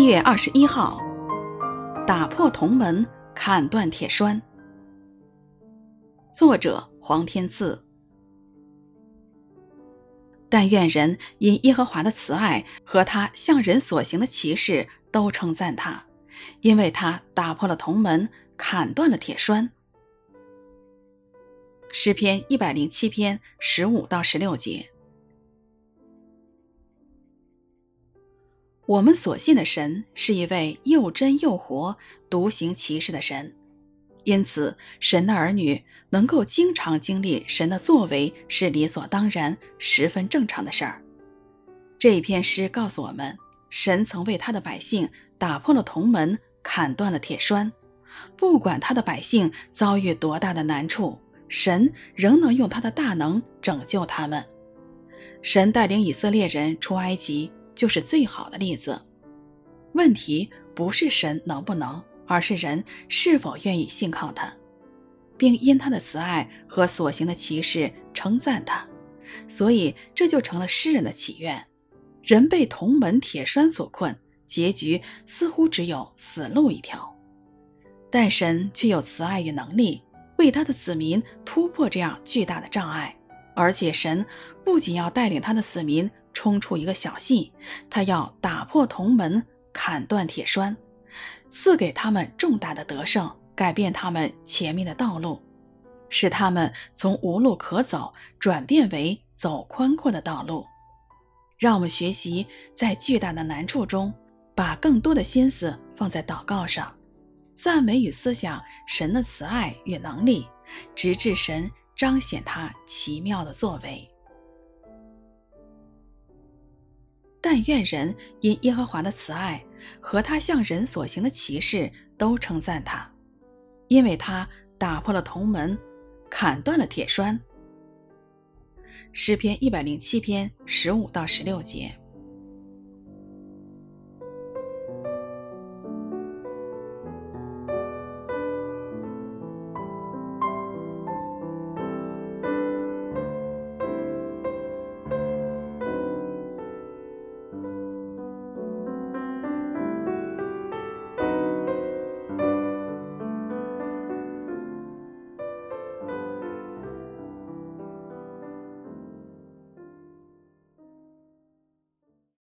一月二十一号，打破铜门，砍断铁栓。作者黄天赐。但愿人因耶和华的慈爱和他向人所行的奇事都称赞他，因为他打破了铜门，砍断了铁栓。诗篇一百零七篇十五到十六节。我们所信的神是一位又真又活、独行其事的神，因此神的儿女能够经常经历神的作为是理所当然、十分正常的事儿。这一篇诗告诉我们，神曾为他的百姓打破了铜门，砍断了铁栓，不管他的百姓遭遇多大的难处，神仍能用他的大能拯救他们。神带领以色列人出埃及。就是最好的例子。问题不是神能不能，而是人是否愿意信靠他，并因他的慈爱和所行的奇事称赞他。所以这就成了诗人的祈愿。人被铜门铁栓所困，结局似乎只有死路一条。但神却有慈爱与能力，为他的子民突破这样巨大的障碍。而且神不仅要带领他的子民。冲出一个小隙，他要打破铜门，砍断铁栓，赐给他们重大的得胜，改变他们前面的道路，使他们从无路可走转变为走宽阔的道路。让我们学习在巨大的难处中，把更多的心思放在祷告上，赞美与思想神的慈爱与能力，直至神彰显他奇妙的作为。但愿人因耶和华的慈爱和他向人所行的奇事都称赞他，因为他打破了铜门，砍断了铁栓。诗篇一百零七篇十五到十六节。